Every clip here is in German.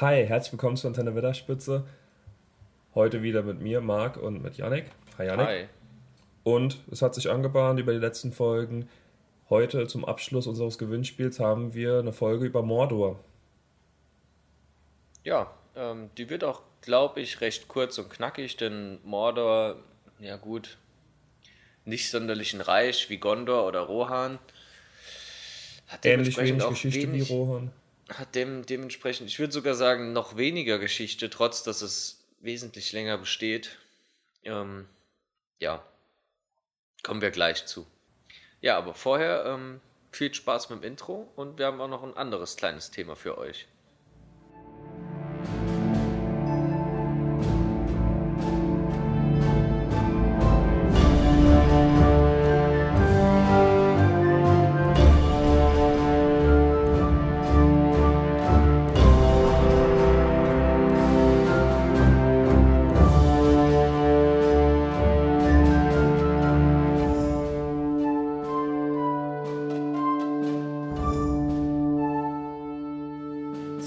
Hi, herzlich willkommen zu Antenne Wetterspitze. Heute wieder mit mir, Marc und mit Yannick. Hi Yannick. Hi. Und es hat sich angebahnt über die letzten Folgen. Heute zum Abschluss unseres Gewinnspiels haben wir eine Folge über Mordor. Ja, ähm, die wird auch, glaube ich, recht kurz und knackig, denn Mordor, ja gut, nicht sonderlich ein Reich wie Gondor oder Rohan. Hat Ähnlich wenig Geschichte wenig, wie Rohan. Hat dem, dementsprechend, ich würde sogar sagen, noch weniger Geschichte, trotz dass es wesentlich länger besteht. Ähm, ja, kommen wir gleich zu. Ja, aber vorher ähm, viel Spaß mit dem Intro und wir haben auch noch ein anderes kleines Thema für euch.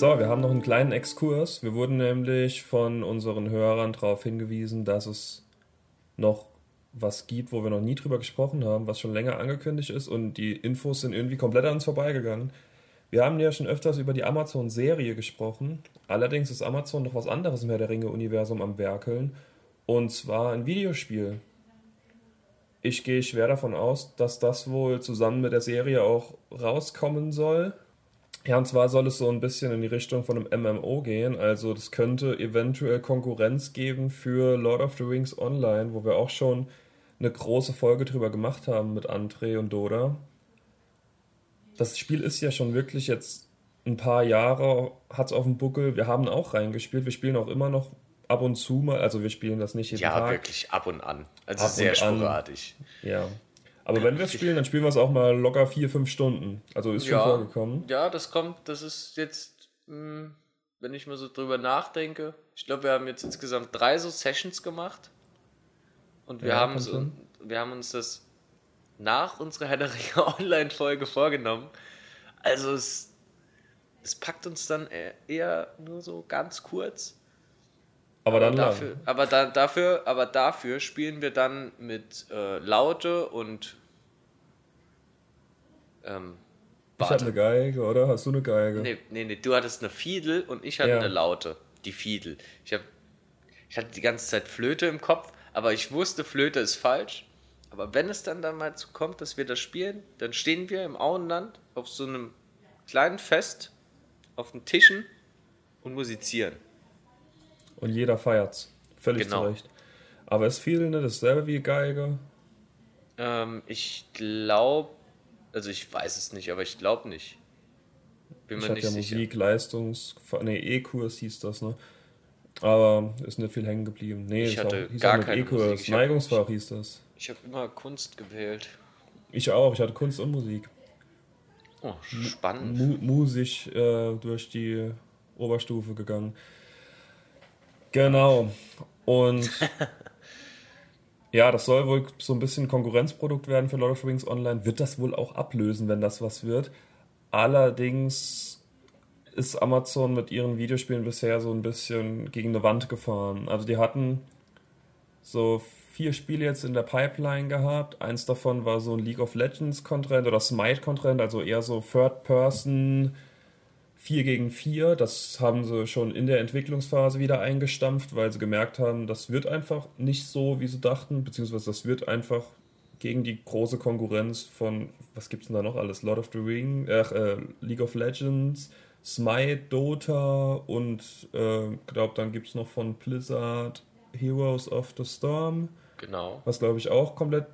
Haben noch einen kleinen Exkurs. Wir wurden nämlich von unseren Hörern darauf hingewiesen, dass es noch was gibt, wo wir noch nie drüber gesprochen haben, was schon länger angekündigt ist und die Infos sind irgendwie komplett an uns vorbeigegangen. Wir haben ja schon öfters über die Amazon-Serie gesprochen. Allerdings ist Amazon noch was anderes im Herr der Ringe-Universum am Werkeln. Und zwar ein Videospiel. Ich gehe schwer davon aus, dass das wohl zusammen mit der Serie auch rauskommen soll. Ja, und zwar soll es so ein bisschen in die Richtung von einem MMO gehen. Also das könnte eventuell Konkurrenz geben für Lord of the Rings Online, wo wir auch schon eine große Folge drüber gemacht haben mit André und Doda. Das Spiel ist ja schon wirklich jetzt ein paar Jahre, hat es auf dem Buckel. Wir haben auch reingespielt. Wir spielen auch immer noch ab und zu mal. Also wir spielen das nicht jeden ja, Tag. Ja, wirklich ab und an. Also ab sehr sporadisch. An. Ja. Aber wenn wir es spielen, dann spielen wir es auch mal locker vier, fünf Stunden. Also ist schon ja, vorgekommen. Ja, das kommt, das ist jetzt, mh, hm, wenn ich mal so drüber nachdenke, ich glaube, wir haben jetzt insgesamt drei so Sessions gemacht. Und wir, ja, haben, so, wir haben uns das nach unserer Herr der Ringe Online-Folge vorgenommen. Also es, es packt uns dann eher nur so ganz kurz. Aber dann dafür, aber da, dafür, aber dafür spielen wir dann mit äh, Laute und ähm, ich hatte eine Geige, oder? Hast du eine Geige? Nee, nee, nee, du hattest eine Fiedel und ich hatte ja. eine Laute. Die Fiedel. Ich, hab, ich hatte die ganze Zeit Flöte im Kopf, aber ich wusste, Flöte ist falsch. Aber wenn es dann, dann mal zu kommt, dass wir das spielen, dann stehen wir im Auenland auf so einem kleinen Fest auf den Tischen und musizieren. Und jeder feiert's. Völlig genau. zurecht. Aber ist viel ne, dasselbe wie Geige? Ähm, ich glaube, also ich weiß es nicht, aber ich glaube nicht. Bin ich mir nicht ja sicher. Musik, Leistungs, ne, E-Kurs hieß das, ne? Aber ist nicht viel hängen geblieben. Nee, ich hatte auch, gar keinen E-Kurs, Neigungsfach hieß das. Ich habe immer Kunst gewählt. Ich auch, ich hatte Kunst und Musik. Oh, spannend. Mu musisch äh, durch die Oberstufe gegangen. Genau. Und ja, das soll wohl so ein bisschen Konkurrenzprodukt werden für Lord of the Rings Online. Wird das wohl auch ablösen, wenn das was wird. Allerdings ist Amazon mit ihren Videospielen bisher so ein bisschen gegen eine Wand gefahren. Also die hatten so vier Spiele jetzt in der Pipeline gehabt. Eins davon war so ein League of Legends Content oder Smite Content, also eher so Third Person 4 gegen 4. Das haben sie schon in der Entwicklungsphase wieder eingestampft, weil sie gemerkt haben, das wird einfach nicht so, wie sie dachten, beziehungsweise das wird einfach gegen die große Konkurrenz von, was gibt es denn da noch alles? Lord of the Ring, äh, League of Legends, Smite, Dota und äh, glaube, dann gibt es noch von Blizzard Heroes of the Storm. Genau. Was glaube ich auch komplett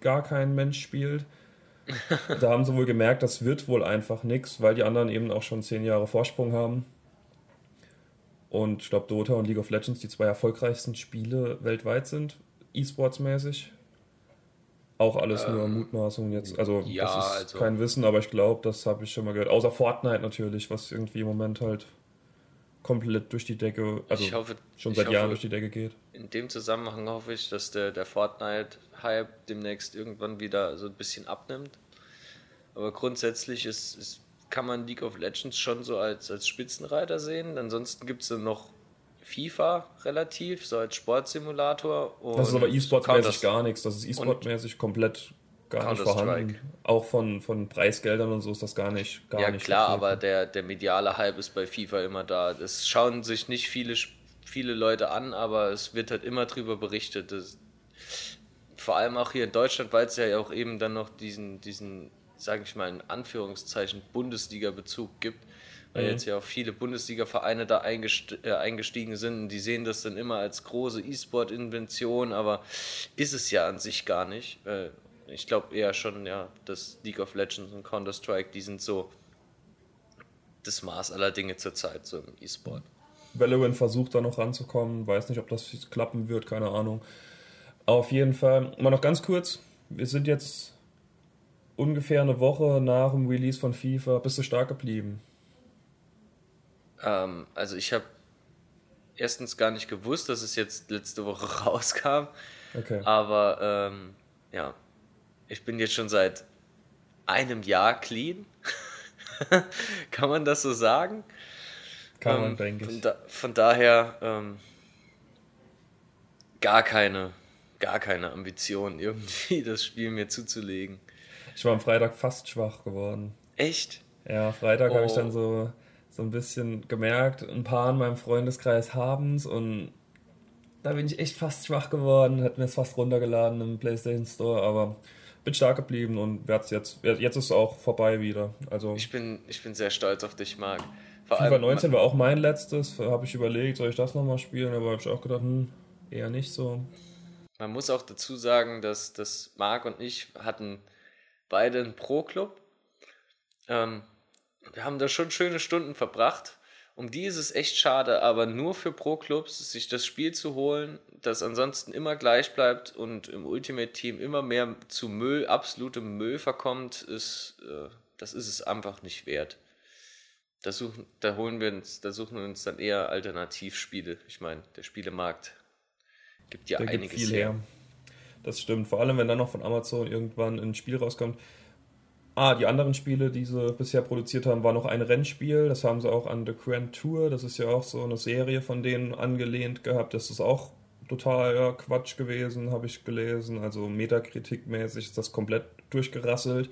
gar kein Mensch spielt da haben sie wohl gemerkt, das wird wohl einfach nichts, weil die anderen eben auch schon zehn Jahre Vorsprung haben. Und ich glaube, Dota und League of Legends die zwei erfolgreichsten Spiele weltweit sind, E-Sports-mäßig. Auch alles ähm, nur Mutmaßung jetzt. Also, ja, das ist also, kein Wissen, aber ich glaube, das habe ich schon mal gehört. Außer Fortnite natürlich, was irgendwie im Moment halt komplett durch die Decke, also hoffe, schon seit Jahren hoffe, durch die Decke geht. In dem Zusammenhang hoffe ich, dass der, der Fortnite-Hype demnächst irgendwann wieder so ein bisschen abnimmt. Aber grundsätzlich ist, ist kann man League of Legends schon so als, als Spitzenreiter sehen. Ansonsten gibt es dann noch FIFA relativ, so als Sportsimulator. das ist aber E-Sport-mäßig gar nichts. Das ist E-Sport-mäßig komplett gar nicht vorhanden. Auch von, von Preisgeldern und so ist das gar nicht. Gar ja, nicht klar, vertreten. aber der, der mediale Hype ist bei FIFA immer da. Das schauen sich nicht viele, viele Leute an, aber es wird halt immer drüber berichtet. Das, vor allem auch hier in Deutschland, weil es ja auch eben dann noch diesen, diesen sage ich mal in Anführungszeichen, Bundesliga-Bezug gibt, weil mhm. jetzt ja auch viele Bundesliga-Vereine da äh, eingestiegen sind und die sehen das dann immer als große E-Sport-Invention, aber ist es ja an sich gar nicht. Äh, ich glaube eher schon, ja, dass League of Legends und Counter-Strike, die sind so das Maß aller Dinge zurzeit so im E-Sport. Valorant versucht da noch ranzukommen, weiß nicht, ob das klappen wird, keine Ahnung. Auf jeden Fall, mal noch ganz kurz, wir sind jetzt ungefähr eine Woche nach dem Release von FIFA. Bist du stark geblieben? Ähm, also ich habe erstens gar nicht gewusst, dass es jetzt letzte Woche rauskam. Okay. Aber ähm, ja, ich bin jetzt schon seit einem Jahr clean. Kann man das so sagen? Kann man, ähm, denke ich. Von, da, von daher ähm, gar keine, gar keine Ambition, irgendwie das Spiel mir zuzulegen. Ich war am Freitag fast schwach geworden. Echt? Ja, Freitag oh. habe ich dann so, so ein bisschen gemerkt, ein paar in meinem Freundeskreis haben es und da bin ich echt fast schwach geworden, hätte mir es fast runtergeladen im PlayStation Store, aber bin stark geblieben und werde jetzt, jetzt ist es auch vorbei wieder. Also ich bin, ich bin sehr stolz auf dich, Marc. Vor FIFA 19 war auch mein letztes, habe ich überlegt, soll ich das nochmal spielen, aber habe ich auch gedacht, hm, eher nicht so. Man muss auch dazu sagen, dass, dass Marc und ich hatten beide einen Pro-Club. Ähm, wir haben da schon schöne Stunden verbracht. Um die ist es echt schade, aber nur für Pro-Clubs, sich das Spiel zu holen, das ansonsten immer gleich bleibt und im Ultimate-Team immer mehr zu Müll, absolutem Müll verkommt, ist, äh, das ist es einfach nicht wert. Da, suchen, da holen wir uns, da suchen wir uns dann eher Alternativspiele. Ich meine, der Spielemarkt gibt ja der einiges gibt viel her. her. Das stimmt. Vor allem, wenn dann noch von Amazon irgendwann ein Spiel rauskommt. Ah, die anderen Spiele, die sie bisher produziert haben, war noch ein Rennspiel. Das haben sie auch an The Grand Tour. Das ist ja auch so eine Serie von denen angelehnt gehabt. Das ist auch total ja, Quatsch gewesen, habe ich gelesen. Also Metakritikmäßig ist das komplett durchgerasselt.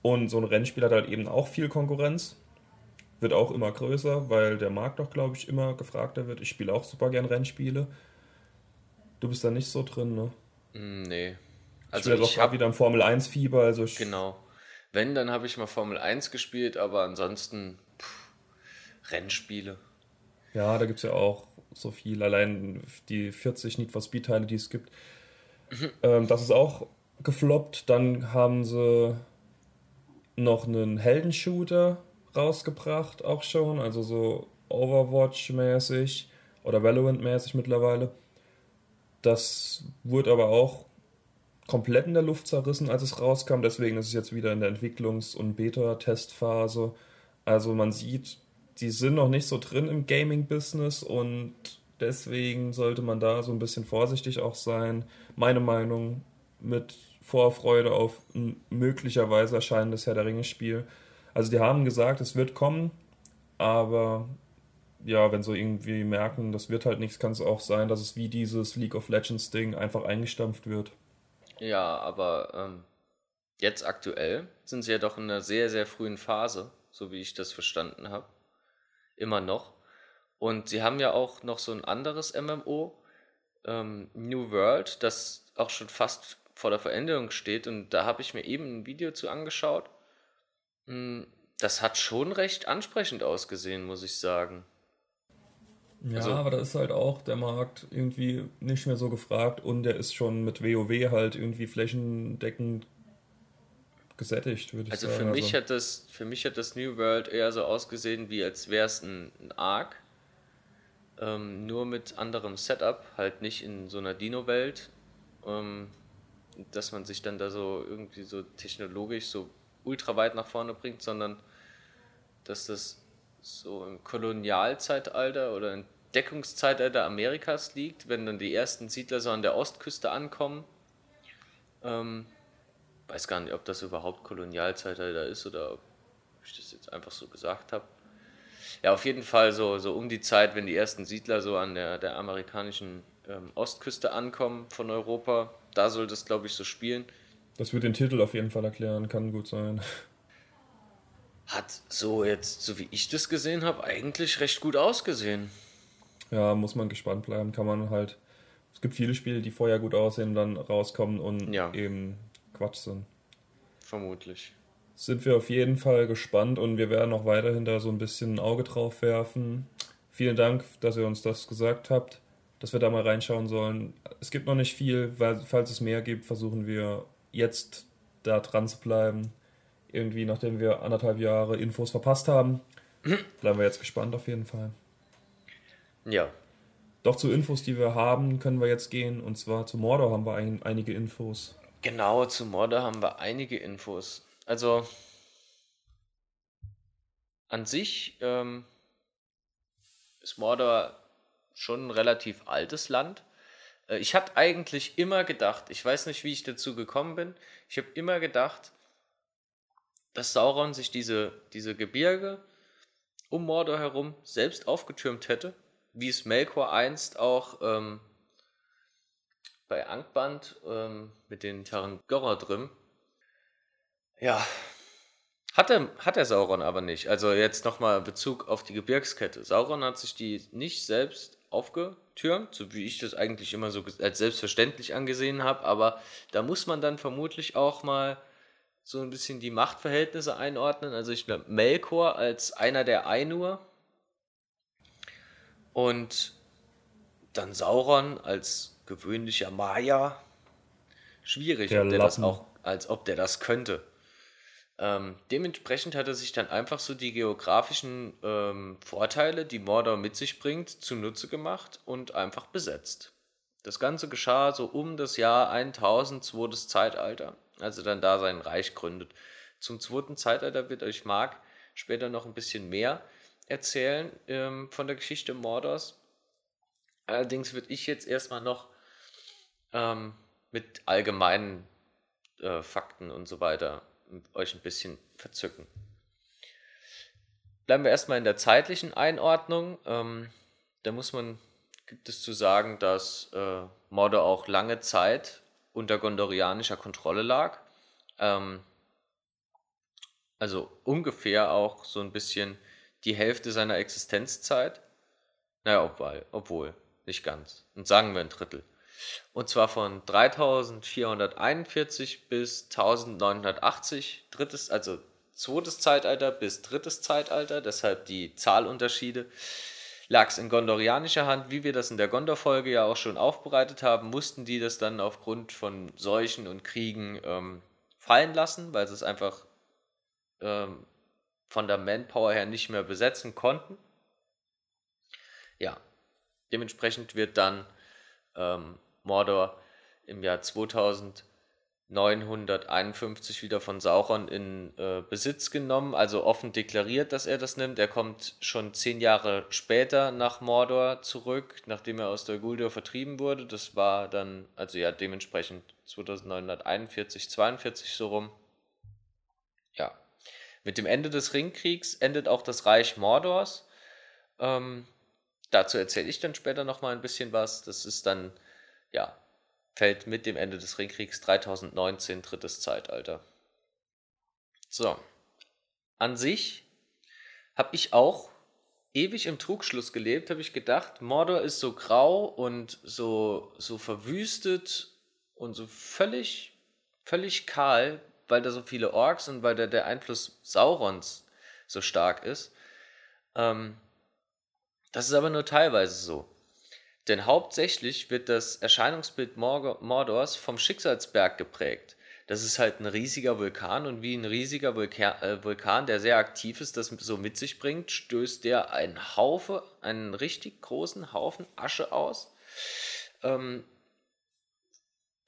Und so ein Rennspiel hat halt eben auch viel Konkurrenz. Wird auch immer größer, weil der Markt doch, glaube ich, immer gefragter wird. Ich spiele auch super gern Rennspiele. Du bist da nicht so drin, ne? Mm, nee. Also ich, ich habe wieder im Formel 1 Fieber, also ich Genau. Wenn, dann habe ich mal Formel 1 gespielt, aber ansonsten pff, Rennspiele. Ja, da gibt es ja auch so viel. Allein die 40 Need for Speed Teile, die es gibt. Mhm. Ähm, das ist auch gefloppt. Dann haben sie noch einen Heldenshooter rausgebracht, auch schon. Also so Overwatch-mäßig oder Valorant-mäßig mittlerweile. Das wurde aber auch komplett in der Luft zerrissen, als es rauskam. Deswegen ist es jetzt wieder in der Entwicklungs- und Beta-Testphase. Also man sieht, die sind noch nicht so drin im Gaming-Business und deswegen sollte man da so ein bisschen vorsichtig auch sein. Meine Meinung mit Vorfreude auf ein möglicherweise erscheinendes Herr der Ringe-Spiel. Also die haben gesagt, es wird kommen, aber ja, wenn sie irgendwie merken, das wird halt nichts, kann es auch sein, dass es wie dieses League of Legends Ding einfach eingestampft wird. Ja, aber ähm, jetzt aktuell sind sie ja doch in einer sehr, sehr frühen Phase, so wie ich das verstanden habe. Immer noch. Und sie haben ja auch noch so ein anderes MMO, ähm, New World, das auch schon fast vor der Veränderung steht. Und da habe ich mir eben ein Video zu angeschaut. Hm, das hat schon recht ansprechend ausgesehen, muss ich sagen. Ja, also, aber da ist halt auch der Markt irgendwie nicht mehr so gefragt und der ist schon mit WoW halt irgendwie flächendeckend gesättigt, würde ich also sagen. Für mich, also. hat das, für mich hat das New World eher so ausgesehen, wie als wäre es ein, ein Arc, ähm, nur mit anderem Setup, halt nicht in so einer Dino-Welt, ähm, dass man sich dann da so irgendwie so technologisch so ultra weit nach vorne bringt, sondern dass das so im Kolonialzeitalter oder im Deckungszeitalter Amerikas liegt, wenn dann die ersten Siedler so an der Ostküste ankommen. Ähm, weiß gar nicht, ob das überhaupt Kolonialzeitalter ist oder ob ich das jetzt einfach so gesagt habe. Ja, auf jeden Fall so, so um die Zeit, wenn die ersten Siedler so an der, der amerikanischen ähm, Ostküste ankommen von Europa, da soll das, glaube ich, so spielen. Das wird den Titel auf jeden Fall erklären, kann gut sein. Hat so jetzt, so wie ich das gesehen habe, eigentlich recht gut ausgesehen. Ja, muss man gespannt bleiben, kann man halt. Es gibt viele Spiele, die vorher gut aussehen, dann rauskommen und ja. eben Quatsch sind. Vermutlich. Sind wir auf jeden Fall gespannt und wir werden auch weiterhin da so ein bisschen ein Auge drauf werfen. Vielen Dank, dass ihr uns das gesagt habt, dass wir da mal reinschauen sollen. Es gibt noch nicht viel, weil falls es mehr gibt, versuchen wir jetzt da dran zu bleiben. Irgendwie, nachdem wir anderthalb Jahre Infos verpasst haben, bleiben wir jetzt gespannt auf jeden Fall. Ja. Doch zu Infos, die wir haben, können wir jetzt gehen. Und zwar zu Mordor haben wir ein, einige Infos. Genau, zu Mordor haben wir einige Infos. Also an sich ähm, ist Mordor schon ein relativ altes Land. Äh, ich habe eigentlich immer gedacht, ich weiß nicht, wie ich dazu gekommen bin, ich habe immer gedacht, dass Sauron sich diese, diese Gebirge um Mordor herum selbst aufgetürmt hätte, wie es Melkor einst auch ähm, bei Angband ähm, mit den Tarangorodrim. Ja, hat er, hat er Sauron aber nicht. Also jetzt nochmal Bezug auf die Gebirgskette. Sauron hat sich die nicht selbst aufgetürmt, so wie ich das eigentlich immer so als selbstverständlich angesehen habe, aber da muss man dann vermutlich auch mal so ein bisschen die Machtverhältnisse einordnen. Also ich glaube, Melkor als einer der Ainur und dann Sauron als gewöhnlicher Maya. Schwierig, der ob der das auch, als ob der das könnte. Ähm, dementsprechend hat er sich dann einfach so die geografischen ähm, Vorteile, die Mordor mit sich bringt, zunutze gemacht und einfach besetzt. Das Ganze geschah so um das Jahr 1000, zweites Zeitalter, als er dann da sein Reich gründet. Zum zweiten Zeitalter wird euch Mark später noch ein bisschen mehr erzählen ähm, von der Geschichte Mordors. Allerdings würde ich jetzt erstmal noch ähm, mit allgemeinen äh, Fakten und so weiter euch ein bisschen verzücken. Bleiben wir erstmal in der zeitlichen Einordnung. Ähm, da muss man, gibt es zu sagen, dass äh, Morde auch lange Zeit unter gondorianischer Kontrolle lag. Ähm, also ungefähr auch so ein bisschen die Hälfte seiner Existenzzeit. Naja, obwohl, obwohl nicht ganz. Und sagen wir ein Drittel. Und zwar von 3441 bis 1980, drittes, also zweites Zeitalter bis drittes Zeitalter, deshalb die Zahlunterschiede. Lag es in gondorianischer Hand, wie wir das in der Gondor-Folge ja auch schon aufbereitet haben, mussten die das dann aufgrund von Seuchen und Kriegen ähm, fallen lassen, weil sie es einfach ähm, von der Manpower her nicht mehr besetzen konnten. Ja, dementsprechend wird dann ähm, Mordor im Jahr 2951 wieder von Sauron in äh, Besitz genommen, also offen deklariert, dass er das nimmt. Er kommt schon zehn Jahre später nach Mordor zurück, nachdem er aus der Guldur vertrieben wurde. Das war dann, also ja, dementsprechend 2941, 42 so rum. Ja. Mit dem Ende des Ringkriegs endet auch das Reich Mordors. Ähm, dazu erzähle ich dann später nochmal ein bisschen was. Das ist dann ja, fällt mit dem Ende des Ringkriegs 3019 drittes Zeitalter. So. An sich habe ich auch ewig im Trugschluss gelebt, habe ich gedacht, Mordor ist so grau und so, so verwüstet und so völlig, völlig kahl, weil da so viele Orks und weil da der Einfluss Saurons so stark ist. Ähm, das ist aber nur teilweise so. Denn hauptsächlich wird das Erscheinungsbild Mordors vom Schicksalsberg geprägt. Das ist halt ein riesiger Vulkan und wie ein riesiger Vulkan, äh, Vulkan, der sehr aktiv ist, das so mit sich bringt, stößt der einen Haufe, einen richtig großen Haufen Asche aus. Ähm,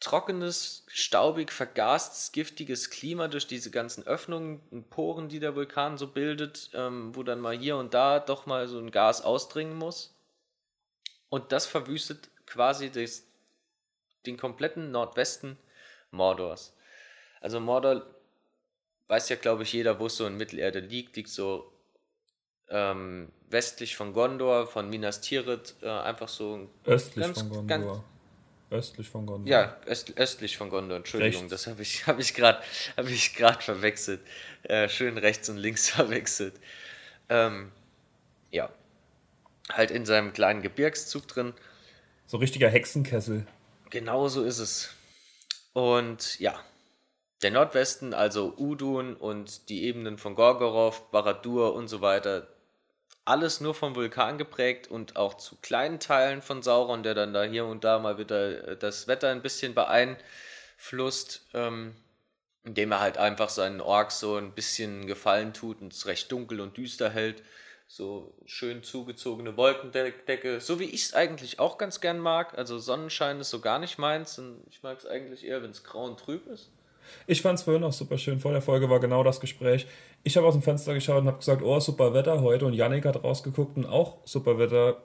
trockenes, staubig, vergastes, giftiges Klima durch diese ganzen Öffnungen und Poren, die der Vulkan so bildet, ähm, wo dann mal hier und da doch mal so ein Gas ausdringen muss. Und das verwüstet quasi des, den kompletten Nordwesten Mordors. Also Mordor weiß ja, glaube ich, jeder, wo es so in Mittelerde liegt, liegt so ähm, westlich von Gondor, von Minas Tirith, äh, einfach so östlich ganz, von Gondor. Ganz, östlich von Gondor. Ja, öst, östlich von Gondor, Entschuldigung, rechts. das habe ich, hab ich gerade hab verwechselt. Äh, schön rechts und links verwechselt. Ähm, ja, halt in seinem kleinen Gebirgszug drin. So richtiger Hexenkessel. Genau so ist es. Und ja, der Nordwesten, also Udun und die Ebenen von Gorgorov, Baradur und so weiter, alles nur vom Vulkan geprägt und auch zu kleinen Teilen von Sauron, der dann da hier und da mal wieder äh, das Wetter ein bisschen beeinflusst, ähm, indem er halt einfach seinen Orks so ein bisschen Gefallen tut und es recht dunkel und düster hält. So schön zugezogene Wolkendecke, so wie ich es eigentlich auch ganz gern mag. Also Sonnenschein ist so gar nicht meins und ich mag es eigentlich eher, wenn es grau und trüb ist. Ich fand es vorhin auch super schön. Vor der Folge war genau das Gespräch. Ich habe aus dem Fenster geschaut und habe gesagt, oh, super Wetter heute. Und Yannick hat rausgeguckt und auch super Wetter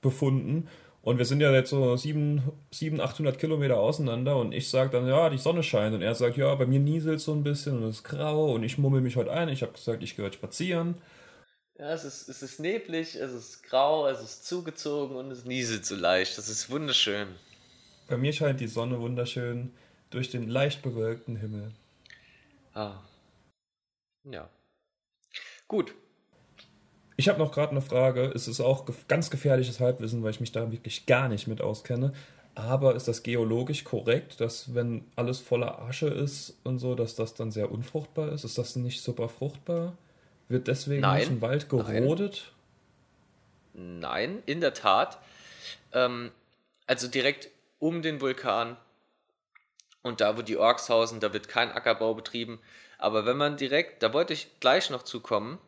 befunden. Und wir sind ja jetzt so 700, 800 Kilometer auseinander und ich sage dann, ja, die Sonne scheint. Und er sagt, ja, bei mir nieselt so ein bisschen und es ist grau und ich mummel mich heute ein. Ich habe gesagt, ich gehe heute spazieren. Ja, es ist, es ist neblig, es ist grau, es ist zugezogen und es nieselt so leicht. Das ist wunderschön. Bei mir scheint die Sonne wunderschön durch den leicht bewölkten Himmel. Ah. Ja. Gut. Ich habe noch gerade eine Frage. Es ist auch ganz gefährliches Halbwissen, weil ich mich da wirklich gar nicht mit auskenne. Aber ist das geologisch korrekt, dass wenn alles voller Asche ist und so, dass das dann sehr unfruchtbar ist? Ist das nicht super fruchtbar? Wird deswegen Nein. ein Wald gerodet? Nein, Nein in der Tat. Ähm, also direkt um den Vulkan und da, wo die Orks hausen, da wird kein Ackerbau betrieben. Aber wenn man direkt, da wollte ich gleich noch zukommen,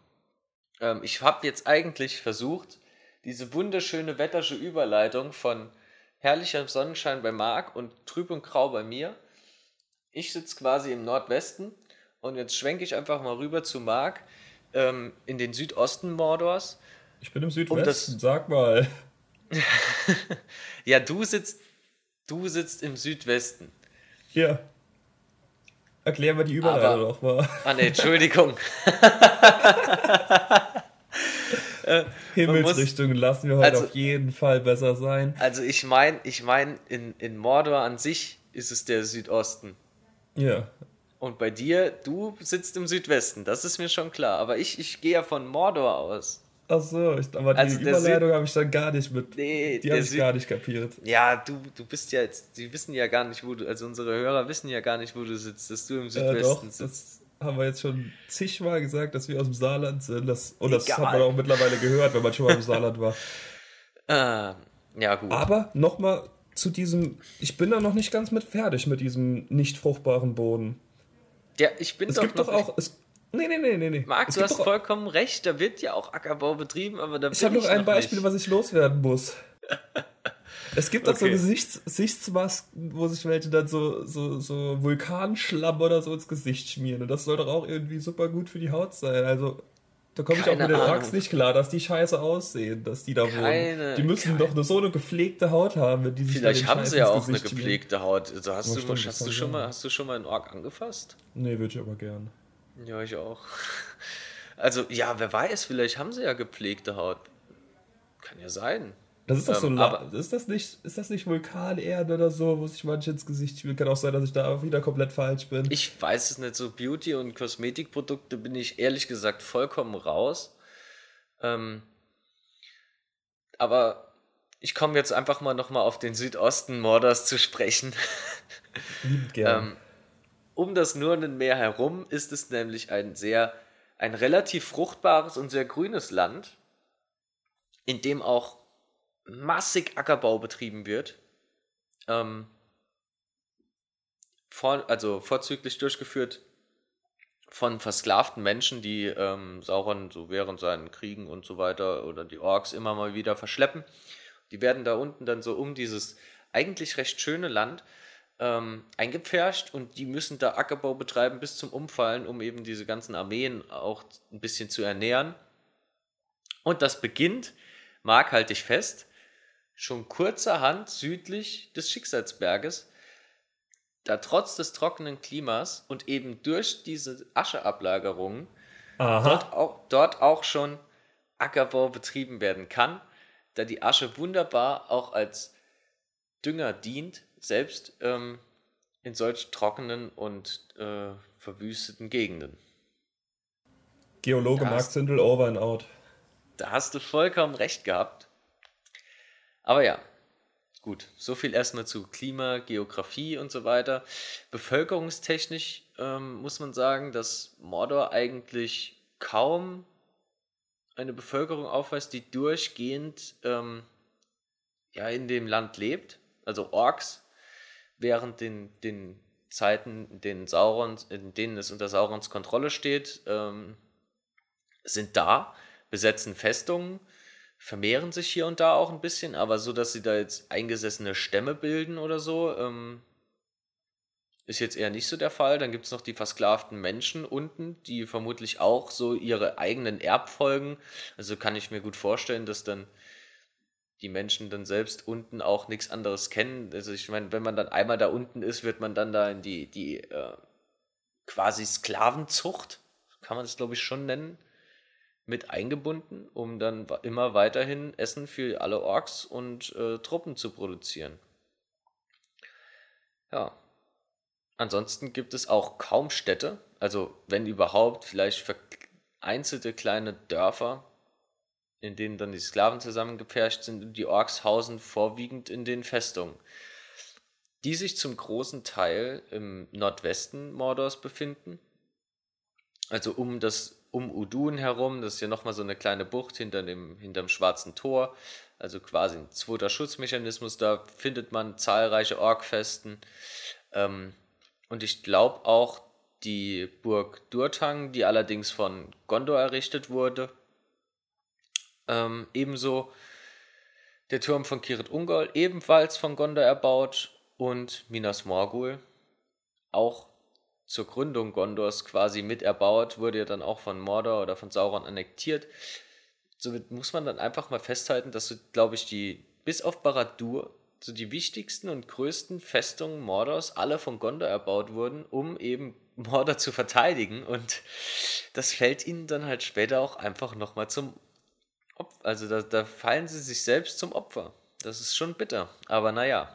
ähm, ich habe jetzt eigentlich versucht, diese wunderschöne wettersche Überleitung von herrlicher Sonnenschein bei Marc und trüb und grau bei mir. Ich sitze quasi im Nordwesten und jetzt schwenke ich einfach mal rüber zu Marc ähm, in den Südosten Mordors. Ich bin im Südwesten, um sag mal. ja, du sitzt, du sitzt im Südwesten. Ja. Erklär mal die Überleitung doch mal. Ah ne, Entschuldigung. äh, Himmelsrichtungen lassen wir heute also, auf jeden Fall besser sein. Also ich meine, ich meine, in, in Mordor an sich ist es der Südosten. Ja. Und bei dir, du sitzt im Südwesten, das ist mir schon klar. Aber ich, ich gehe ja von Mordor aus. Ach so, aber die also Überleitung habe ich dann gar nicht mit. Nee, die habe ich Süd gar nicht kapiert. Ja, du, du bist ja jetzt, die wissen ja gar nicht, wo du, also unsere Hörer wissen ja gar nicht, wo du sitzt, dass du im Südwesten ja, doch, sitzt. Das haben wir jetzt schon zigmal gesagt, dass wir aus dem Saarland sind. Das, und das Egal. hat man auch mittlerweile gehört, wenn man schon mal im Saarland war. Ah, ja, gut. Aber nochmal zu diesem, ich bin da noch nicht ganz mit fertig mit diesem nicht fruchtbaren Boden. Ja, ich bin es doch gibt doch auch, es, Nee, nee, nee, nee. nee. Marc, du hast vollkommen recht, da wird ja auch Ackerbau betrieben, aber da Ich habe noch ein Beispiel, nicht. was ich loswerden muss. es gibt auch okay. so Gesichts Gesichtsmasken, wo sich welche dann so, so, so Vulkanschlamm oder so ins Gesicht schmieren. Und das soll doch auch irgendwie super gut für die Haut sein. Also, da komme ich auch mit den Orks nicht klar, dass die scheiße aussehen, dass die da keine, wohnen. Die müssen keine. doch nur so eine gepflegte Haut haben, wenn die sich Vielleicht haben sie ja auch eine gepflegte Haut. Also hast, du, stimmt, hast, du schon mal, hast du schon mal einen Ork angefasst? Nee, würde ich aber gern. Ja, ich auch. Also, ja, wer weiß, vielleicht haben sie ja gepflegte Haut. Kann ja sein. Das ist doch so ähm, aber, ist das nicht ist das nicht Vulkanerde oder so, wo sich manche ins Gesicht spielen? Kann auch sein, dass ich da wieder komplett falsch bin. Ich weiß es nicht. So Beauty und Kosmetikprodukte bin ich ehrlich gesagt vollkommen raus. Ähm, aber ich komme jetzt einfach mal nochmal auf den Südosten Mordors zu sprechen. Ähm, um das Nurnenmeer herum ist es nämlich ein sehr, ein relativ fruchtbares und sehr grünes Land, in dem auch massig Ackerbau betrieben wird. Ähm, vor, also vorzüglich durchgeführt von versklavten Menschen, die ähm, Sauron so während seinen Kriegen und so weiter oder die Orks immer mal wieder verschleppen. Die werden da unten dann so um dieses eigentlich recht schöne Land ähm, eingepfercht und die müssen da Ackerbau betreiben bis zum Umfallen, um eben diese ganzen Armeen auch ein bisschen zu ernähren. Und das beginnt, Mark, halte ich fest, schon kurzerhand südlich des Schicksalsberges. da trotz des trockenen Klimas und eben durch diese Ascheablagerungen dort auch, dort auch schon Ackerbau betrieben werden kann, da die Asche wunderbar auch als Dünger dient, selbst ähm, in solch trockenen und äh, verwüsteten Gegenden. Geologe Mark Sindel over and out. Da hast du vollkommen recht gehabt. Aber ja, gut, so viel erstmal zu Klima, Geografie und so weiter. Bevölkerungstechnisch ähm, muss man sagen, dass Mordor eigentlich kaum eine Bevölkerung aufweist, die durchgehend ähm, ja, in dem Land lebt. Also Orks während den, den Zeiten, in denen, Sauron, in denen es unter Saurons Kontrolle steht, ähm, sind da, besetzen Festungen, vermehren sich hier und da auch ein bisschen, aber so, dass sie da jetzt eingesessene Stämme bilden oder so, ähm, ist jetzt eher nicht so der Fall. Dann gibt es noch die versklavten Menschen unten, die vermutlich auch so ihre eigenen Erbfolgen. Also kann ich mir gut vorstellen, dass dann die Menschen dann selbst unten auch nichts anderes kennen. Also ich meine, wenn man dann einmal da unten ist, wird man dann da in die, die äh, quasi Sklavenzucht, kann man das glaube ich schon nennen, mit eingebunden, um dann immer weiterhin Essen für alle Orks und äh, Truppen zu produzieren. Ja. Ansonsten gibt es auch kaum Städte, also wenn überhaupt, vielleicht vereinzelte kleine Dörfer, in denen dann die Sklaven zusammengepfercht sind und die Orks hausen vorwiegend in den Festungen, die sich zum großen Teil im Nordwesten Mordors befinden, also um das um Udun herum, das ist ja nochmal so eine kleine Bucht hinter dem, hinterm schwarzen Tor, also quasi ein zweiter Schutzmechanismus, da findet man zahlreiche Orkfesten. Ähm, und ich glaube auch die Burg Durtang, die allerdings von Gondor errichtet wurde, ähm, ebenso der Turm von Kirit Ungol, ebenfalls von Gondor erbaut, und Minas Morgul, auch zur Gründung Gondors quasi mit erbaut, wurde ja dann auch von Mordor oder von Sauron annektiert. Somit muss man dann einfach mal festhalten, dass so, glaube ich, die, bis auf Barad-dûr, so die wichtigsten und größten Festungen Mordors alle von Gondor erbaut wurden, um eben Mordor zu verteidigen. Und das fällt ihnen dann halt später auch einfach nochmal zum Opfer, also da, da fallen sie sich selbst zum Opfer. Das ist schon bitter, aber naja.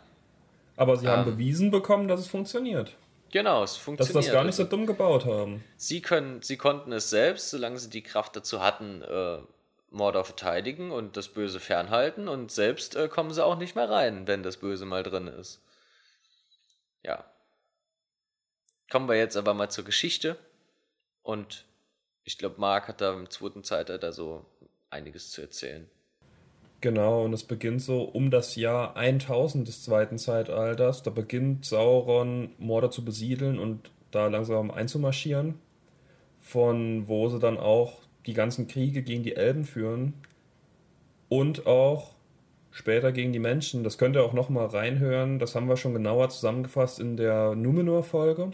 Aber sie haben ähm, bewiesen bekommen, dass es funktioniert. Genau, es funktioniert. Dass das gar nicht so dumm gebaut haben. Sie, können, sie konnten es selbst, solange sie die Kraft dazu hatten, äh, Mordor verteidigen und das Böse fernhalten und selbst äh, kommen sie auch nicht mehr rein, wenn das Böse mal drin ist. Ja. Kommen wir jetzt aber mal zur Geschichte und ich glaube, Mark hat da im zweiten Zeitalter so einiges zu erzählen. Genau, und es beginnt so um das Jahr 1000 des zweiten Zeitalters. Da beginnt Sauron Mordor zu besiedeln und da langsam einzumarschieren, von wo sie dann auch die ganzen Kriege gegen die Elben führen und auch später gegen die Menschen. Das könnt ihr auch nochmal reinhören. Das haben wir schon genauer zusammengefasst in der Numenor-Folge.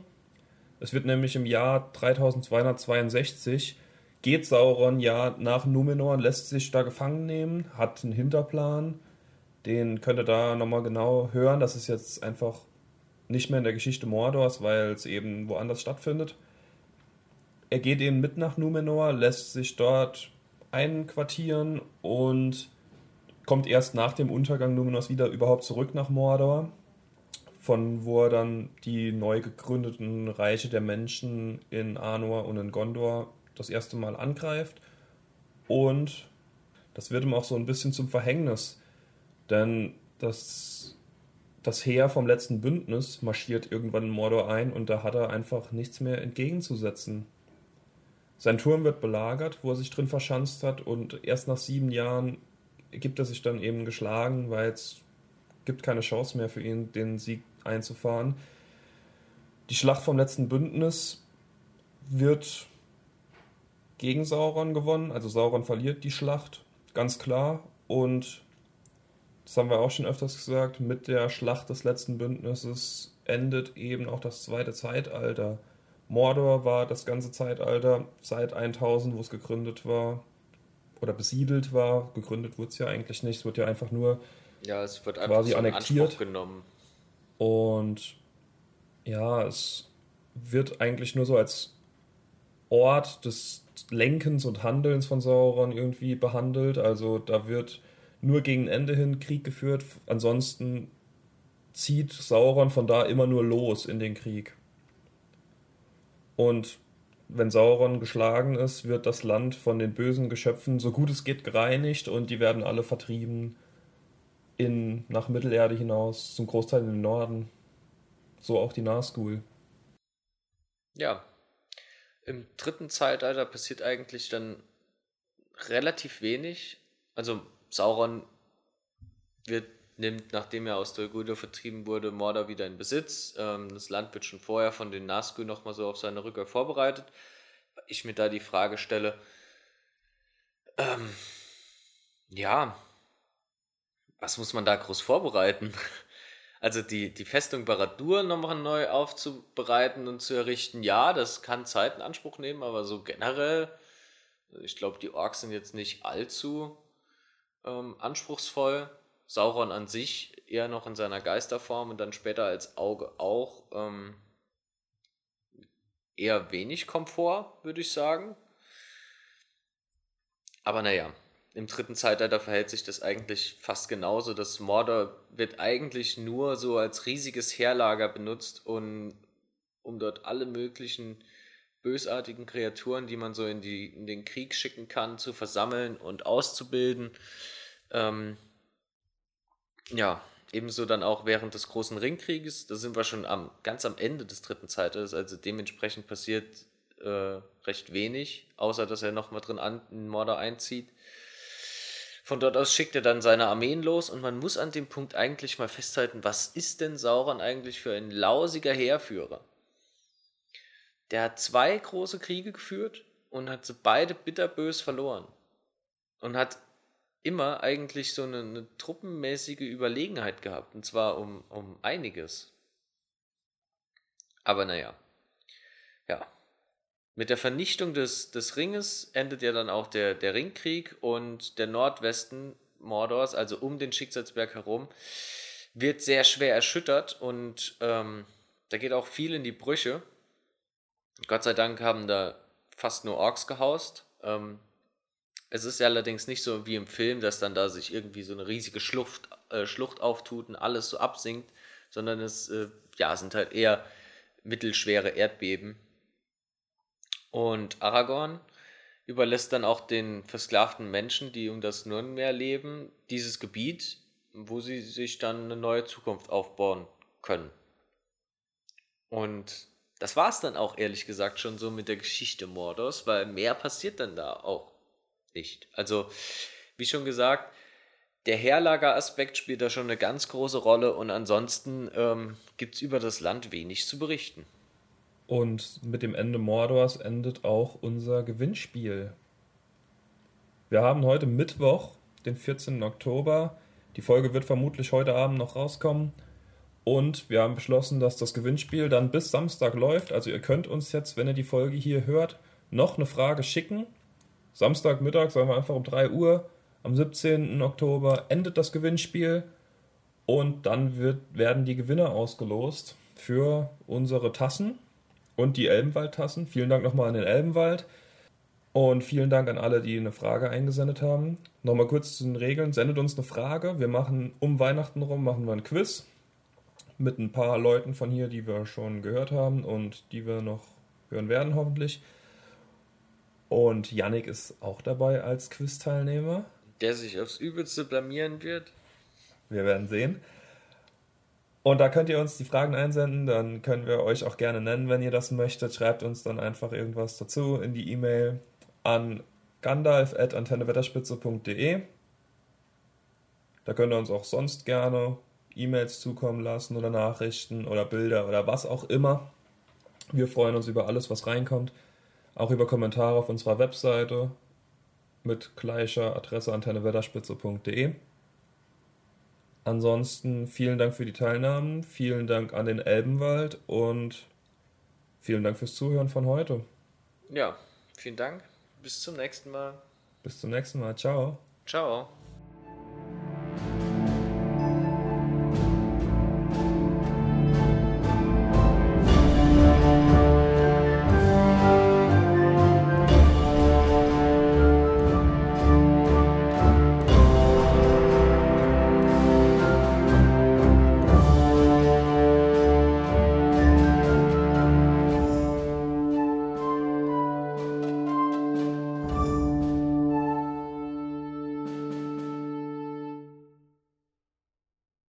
Es wird nämlich im Jahr 3262 geht Sauron ja nach Numenor, lässt sich da gefangen nehmen, hat einen Hinterplan. Den könnt ihr da nochmal genau hören. Das ist jetzt einfach nicht mehr in der Geschichte Mordors, weil es eben woanders stattfindet. Er geht eben mit nach Numenor, lässt sich dort einquartieren und kommt erst nach dem Untergang Numenors wieder überhaupt zurück nach Mordor, von wo er dann die neu gegründeten Reiche der Menschen in Anor und in Gondor das erste Mal angreift. Und das wird ihm auch so ein bisschen zum Verhängnis. Denn das, das Heer vom letzten Bündnis marschiert irgendwann in Mordor ein und da hat er einfach nichts mehr entgegenzusetzen. Sein Turm wird belagert, wo er sich drin verschanzt hat und erst nach sieben Jahren gibt er sich dann eben geschlagen, weil es gibt keine Chance mehr für ihn, den Sieg einzufahren. Die Schlacht vom letzten Bündnis wird gegen Sauron gewonnen. Also Sauron verliert die Schlacht, ganz klar. Und das haben wir auch schon öfters gesagt, mit der Schlacht des letzten Bündnisses endet eben auch das zweite Zeitalter. Mordor war das ganze Zeitalter seit 1000, wo es gegründet war oder besiedelt war. Gegründet wurde es ja eigentlich nicht, es wird ja einfach nur ja, es wird einfach quasi annektiert genommen. Und ja, es wird eigentlich nur so als Ort des Lenkens und Handelns von Sauron irgendwie behandelt. Also da wird nur gegen Ende hin Krieg geführt. Ansonsten zieht Sauron von da immer nur los in den Krieg. Und wenn Sauron geschlagen ist, wird das Land von den bösen Geschöpfen so gut es geht gereinigt und die werden alle vertrieben in, nach Mittelerde hinaus, zum Großteil in den Norden. So auch die Nazgul. Ja. Im dritten Zeitalter passiert eigentlich dann relativ wenig. Also Sauron wird, nimmt, nachdem er aus Dol Guldur vertrieben wurde, Mordor wieder in Besitz. Ähm, das Land wird schon vorher von den Nazgul nochmal so auf seine Rückkehr vorbereitet. Ich mir da die Frage stelle, ähm, ja, was muss man da groß vorbereiten? Also die, die Festung Baradur nochmal neu aufzubereiten und zu errichten, ja, das kann Zeit in Anspruch nehmen, aber so generell, ich glaube, die Orks sind jetzt nicht allzu ähm, anspruchsvoll. Sauron an sich eher noch in seiner Geisterform und dann später als Auge auch ähm, eher wenig Komfort, würde ich sagen. Aber naja, im dritten Zeitalter verhält sich das eigentlich fast genauso. Das Mordor wird eigentlich nur so als riesiges Heerlager benutzt, und, um dort alle möglichen bösartigen Kreaturen, die man so in, die, in den Krieg schicken kann, zu versammeln und auszubilden. Ähm, ja, ebenso dann auch während des großen Ringkrieges, da sind wir schon am, ganz am Ende des dritten Zeitalters, also dementsprechend passiert äh, recht wenig, außer dass er nochmal drin an, in Mordor einzieht. Von dort aus schickt er dann seine Armeen los und man muss an dem Punkt eigentlich mal festhalten, was ist denn Sauron eigentlich für ein lausiger Heerführer? Der hat zwei große Kriege geführt und hat sie beide bitterbös verloren. Und hat immer eigentlich so eine, eine truppenmäßige Überlegenheit gehabt, und zwar um, um einiges. Aber naja, ja, mit der Vernichtung des, des Ringes endet ja dann auch der, der Ringkrieg und der Nordwesten Mordors, also um den Schicksalsberg herum, wird sehr schwer erschüttert und ähm, da geht auch viel in die Brüche. Gott sei Dank haben da fast nur Orks gehaust. Ähm, es ist ja allerdings nicht so wie im Film, dass dann da sich irgendwie so eine riesige Schlucht, äh, Schlucht auftut und alles so absinkt, sondern es äh, ja, sind halt eher mittelschwere Erdbeben, und Aragorn überlässt dann auch den versklavten Menschen, die um das Nürnmeer leben, dieses Gebiet, wo sie sich dann eine neue Zukunft aufbauen können. Und das war es dann auch ehrlich gesagt schon so mit der Geschichte Mordors, weil mehr passiert dann da auch nicht. Also, wie schon gesagt, der Herlageraspekt spielt da schon eine ganz große Rolle und ansonsten ähm, gibt es über das Land wenig zu berichten. Und mit dem Ende Mordors endet auch unser Gewinnspiel. Wir haben heute Mittwoch, den 14. Oktober. Die Folge wird vermutlich heute Abend noch rauskommen. Und wir haben beschlossen, dass das Gewinnspiel dann bis Samstag läuft. Also ihr könnt uns jetzt, wenn ihr die Folge hier hört, noch eine Frage schicken. Samstagmittag, sagen wir einfach um 3 Uhr, am 17. Oktober endet das Gewinnspiel. Und dann wird, werden die Gewinner ausgelost für unsere Tassen und die Elbenwald-Tassen. Vielen Dank nochmal an den Elbenwald. Und vielen Dank an alle, die eine Frage eingesendet haben. Nochmal kurz zu den Regeln. Sendet uns eine Frage. Wir machen um Weihnachten rum machen wir ein Quiz mit ein paar Leuten von hier, die wir schon gehört haben und die wir noch hören werden hoffentlich. Und Yannick ist auch dabei als Quiz-Teilnehmer. Der sich aufs Übelste blamieren wird. Wir werden sehen. Und da könnt ihr uns die Fragen einsenden, dann können wir euch auch gerne nennen, wenn ihr das möchtet. Schreibt uns dann einfach irgendwas dazu in die E-Mail an gandalf.antennewetterspitze.de. Da könnt ihr uns auch sonst gerne E-Mails zukommen lassen oder Nachrichten oder Bilder oder was auch immer. Wir freuen uns über alles, was reinkommt. Auch über Kommentare auf unserer Webseite mit gleicher Adresse antennewetterspitze.de. Ansonsten vielen Dank für die Teilnahmen, vielen Dank an den Elbenwald und vielen Dank fürs Zuhören von heute. Ja, vielen Dank. Bis zum nächsten Mal. Bis zum nächsten Mal. Ciao. Ciao.